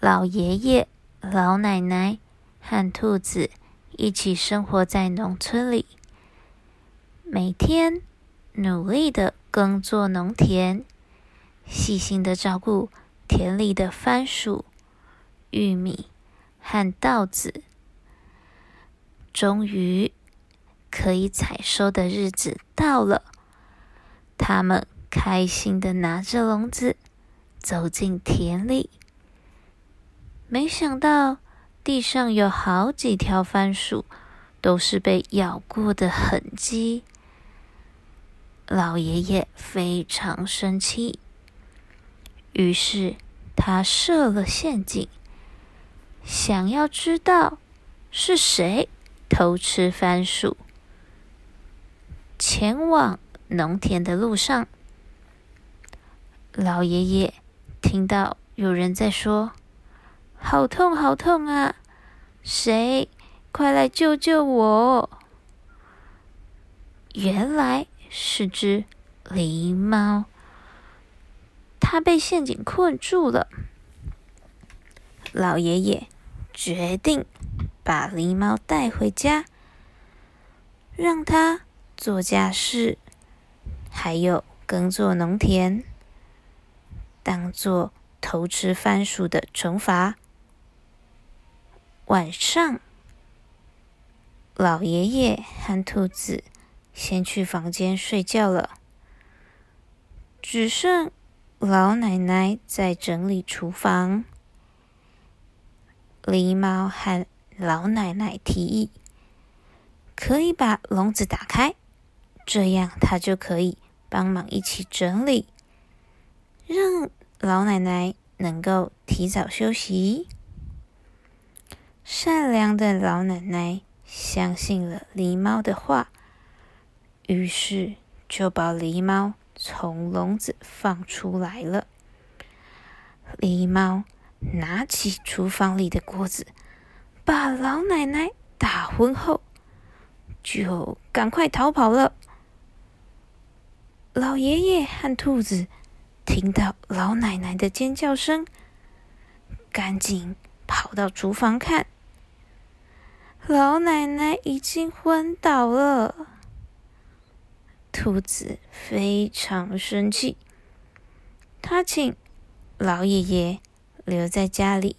老爷爷、老奶奶和兔子一起生活在农村里，每天努力的耕作农田，细心的照顾田里的番薯、玉米和稻子。终于，可以采收的日子到了。他们开心的拿着笼子走进田里，没想到地上有好几条番薯，都是被咬过的痕迹。老爷爷非常生气，于是他设了陷阱，想要知道是谁。偷吃番薯，前往农田的路上，老爷爷听到有人在说：“好痛，好痛啊！谁快来救救我？”原来是只狸猫，它被陷阱困住了。老爷爷决定。把狸猫带回家，让它做家事，还有耕作农田，当做偷吃番薯的惩罚。晚上，老爷爷和兔子先去房间睡觉了，只剩老奶奶在整理厨房。狸猫和老奶奶提议：“可以把笼子打开，这样它就可以帮忙一起整理，让老奶奶能够提早休息。”善良的老奶奶相信了狸猫的话，于是就把狸猫从笼子放出来了。狸猫拿起厨房里的锅子。把老奶奶打昏后，就赶快逃跑了。老爷爷和兔子听到老奶奶的尖叫声，赶紧跑到厨房看，老奶奶已经昏倒了。兔子非常生气，他请老爷爷留在家里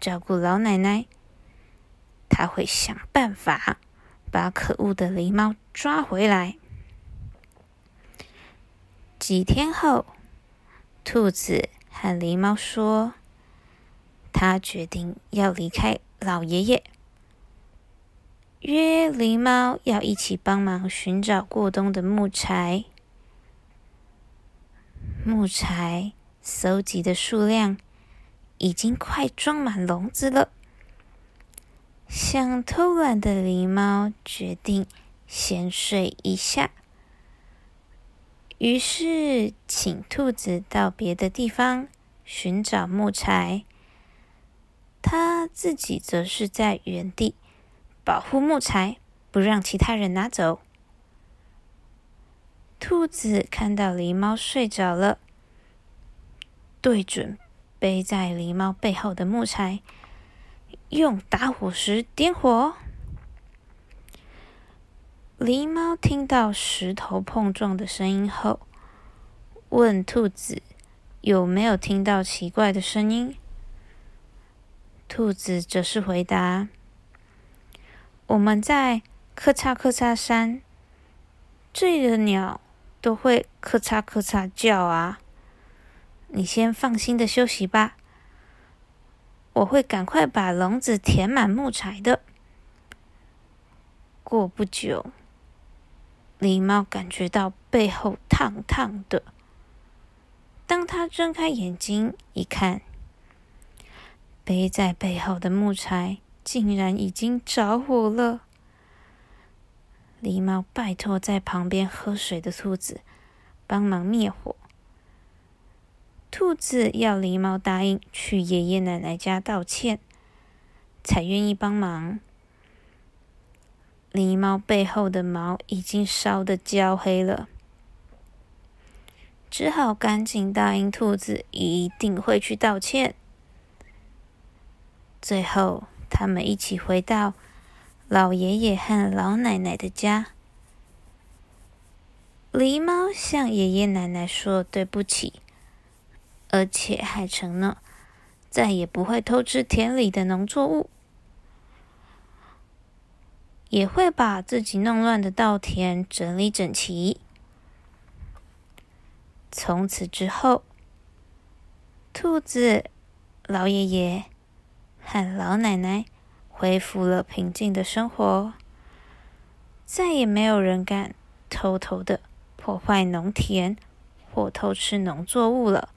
照顾老奶奶。他会想办法把可恶的狸猫抓回来。几天后，兔子和狸猫说：“他决定要离开老爷爷，约狸猫要一起帮忙寻找过冬的木材。木材搜集的数量已经快装满笼子了。”想偷懒的狸猫决定先睡一下，于是请兔子到别的地方寻找木材，他自己则是在原地保护木材，不让其他人拿走。兔子看到狸猫睡着了，对准背在狸猫背后的木材。用打火石点火。狸猫听到石头碰撞的声音后，问兔子有没有听到奇怪的声音。兔子则是回答：“我们在咔嚓咔嚓山，这里的鸟都会咔嚓咔嚓叫啊。你先放心的休息吧。”我会赶快把笼子填满木材的。过不久，狸猫感觉到背后烫烫的。当他睁开眼睛一看，背在背后的木材竟然已经着火了。狸猫拜托在旁边喝水的兔子帮忙灭火。兔子要狸猫答应去爷爷奶奶家道歉，才愿意帮忙。狸猫背后的毛已经烧得焦黑了，只好赶紧答应兔子一定会去道歉。最后，他们一起回到老爷爷和老奶奶的家。狸猫向爷爷奶奶说对不起，而且还承诺再也不会偷吃田里的农作物，也会把自己弄乱的稻田整理整齐。从此之后，兔子、老爷爷和老奶奶恢复了平静的生活，再也没有人敢偷偷的。破坏农田或偷吃农作物了。